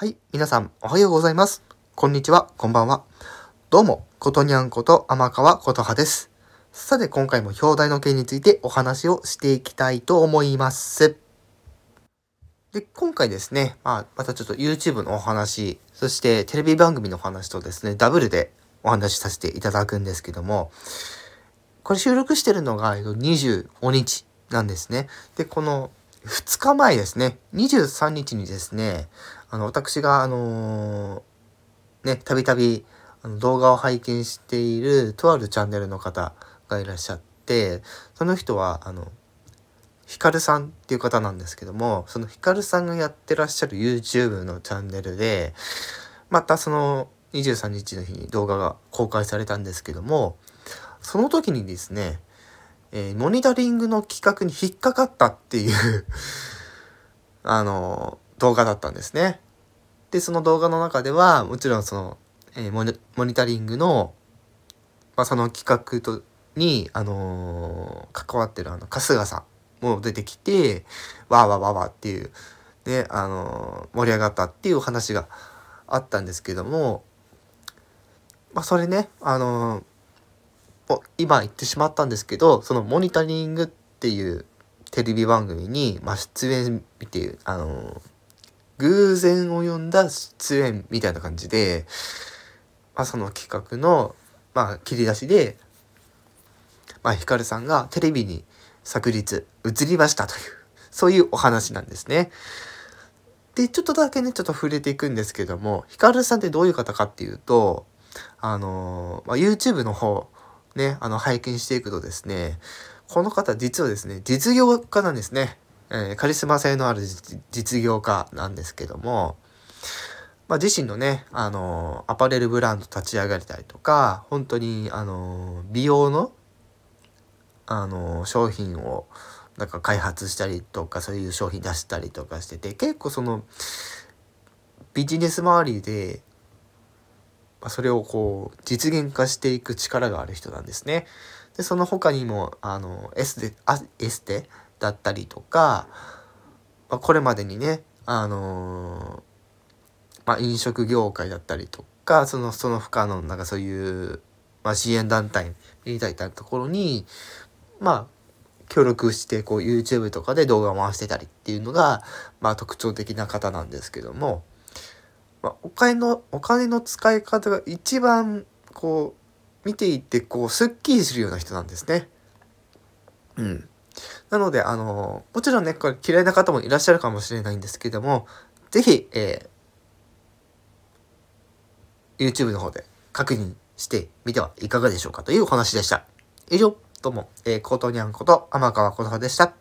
はい、皆さんおはようございます。こんにちは、こんばんは。どうも、ことにゃんこと天川ことはです。さて、今回も表題の件についてお話をしていきたいと思います。で、今回ですね、まあ、またちょっと YouTube のお話、そしてテレビ番組のお話とですね、ダブルでお話しさせていただくんですけども、これ収録してるのが25日なんですね。で、この2日前ですね、23日にですね、あの、私が、あのーね、たびたび動画を拝見しているとあるチャンネルの方がいらっしゃって、その人は、あの、ヒカルさんっていう方なんですけども、そのヒカルさんがやってらっしゃる YouTube のチャンネルで、またその23日の日に動画が公開されたんですけども、その時にですね、えーモニタリングの企画に引っかかったっていう あの動画だったんですね。で、その動画の中では、もちろんその、えーモニモニタリングの、まあ、その企画と、に、あのー関わってるあの、春日さんも出てきて、わーわーわーわーっていう、で、あの盛り上がったっていうお話があったんですけども、まあ、それね、あの今言ってしまったんですけど、そのモニタリングっていうテレビ番組に、まあ、出演っていう、あの偶然を呼んだ出演みたいな感じで、まあ、その企画の、まあ、切り出しで、まあ、ヒカルさんがテレビに昨日映りましたという、そういうお話なんですね。で、ちょっとだけね、ちょっと触れていくんですけども、ヒカルさんってどういう方かっていうと、あのまあ、YouTube の方、ね、あの、拝見していくとですね、この方実はですね、実業家なんですね。えーカリスマ性のある実業家なんですけども、まあ、自身のね、あのアパレルブランド立ち上がりたりとか、本当に、あの美容の、あの商品を、なんか開発したりとか、そういう商品出したりとかしてて、結構その、ビジネス周りで、まあそれをこう、実現化していく力がある人なんですね。で、その他にも、あの、エステ、あエステだったりとか、まあ、これまでにね、あのーまあ、飲食業界だったりとか、その、その他の、なんかそういう、まあ、支援団体みたいなところに、まあ、協力して、こう、YouTube とかで動画を回してたりっていうのが、まあ、特徴的な方なんですけども、まあ、お金の、お金の使い方が一番、こう、見ていて、こう、スッキリするような人なんですね。うん。なので、あの、もちろんね、これ嫌いな方もいらっしゃるかもしれないんですけども、ぜひ、えー YouTube の方で確認してみてはいかがでしょうかというお話でした。以上、どうも、えー、ことにゃんこと天川ことはでした。